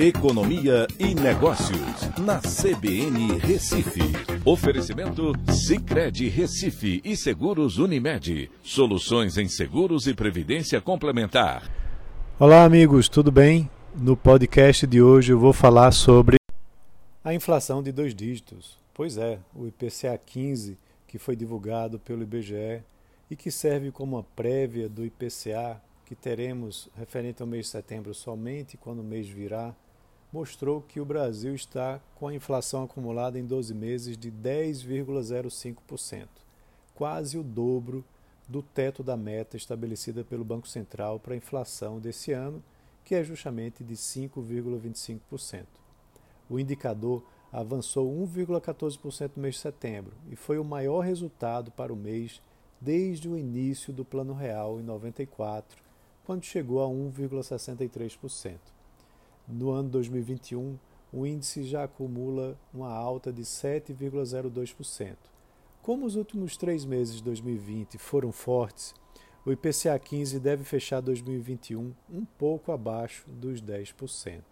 Economia e Negócios, na CBN Recife. Oferecimento Cicred Recife e Seguros Unimed. Soluções em seguros e previdência complementar. Olá, amigos, tudo bem? No podcast de hoje eu vou falar sobre a inflação de dois dígitos. Pois é, o IPCA 15, que foi divulgado pelo IBGE e que serve como prévia do IPCA que teremos referente ao mês de setembro somente quando o mês virá mostrou que o Brasil está com a inflação acumulada em 12 meses de 10,05%, quase o dobro do teto da meta estabelecida pelo Banco Central para a inflação desse ano, que é justamente de 5,25%. O indicador avançou 1,14% no mês de setembro e foi o maior resultado para o mês desde o início do Plano Real em 94, quando chegou a 1,63%. No ano 2021, o índice já acumula uma alta de 7,02%. Como os últimos três meses de 2020 foram fortes, o IPCA 15 deve fechar 2021 um pouco abaixo dos 10%.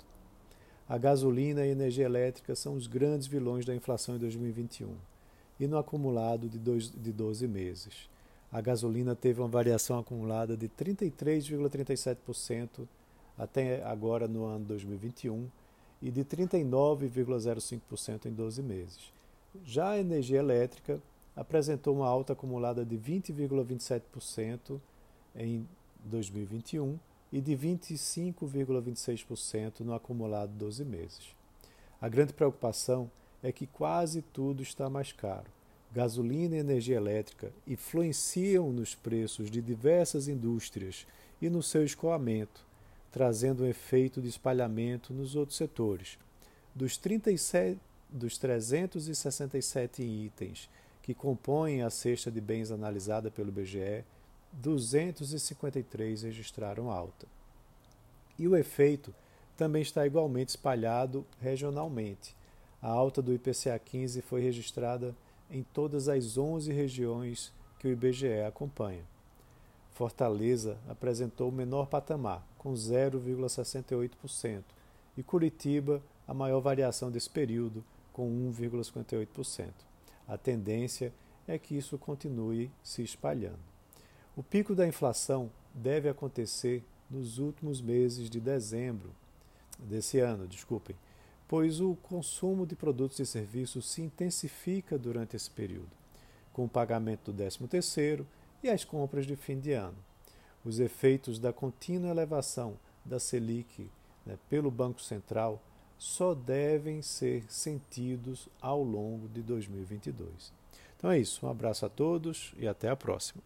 A gasolina e a energia elétrica são os grandes vilões da inflação em 2021 e no acumulado de, dois, de 12 meses. A gasolina teve uma variação acumulada de 33,37% até agora no ano 2021 e de 39,05% em 12 meses. Já a energia elétrica apresentou uma alta acumulada de 20,27% em 2021 e de 25,26% no acumulado 12 meses. A grande preocupação é que quase tudo está mais caro. Gasolina e energia elétrica influenciam nos preços de diversas indústrias e no seu escoamento, trazendo um efeito de espalhamento nos outros setores. Dos, 37, dos 367 itens que compõem a cesta de bens analisada pelo BGE, 253 registraram alta. E o efeito também está igualmente espalhado regionalmente. A alta do IPCA 15 foi registrada em todas as 11 regiões que o IBGE acompanha. Fortaleza apresentou o menor patamar, com 0,68%, e Curitiba a maior variação desse período, com 1,58%. A tendência é que isso continue se espalhando. O pico da inflação deve acontecer nos últimos meses de dezembro desse ano, desculpem, pois o consumo de produtos e serviços se intensifica durante esse período, com o pagamento do 13º e as compras de fim de ano. Os efeitos da contínua elevação da Selic né, pelo Banco Central só devem ser sentidos ao longo de 2022. Então é isso, um abraço a todos e até a próxima.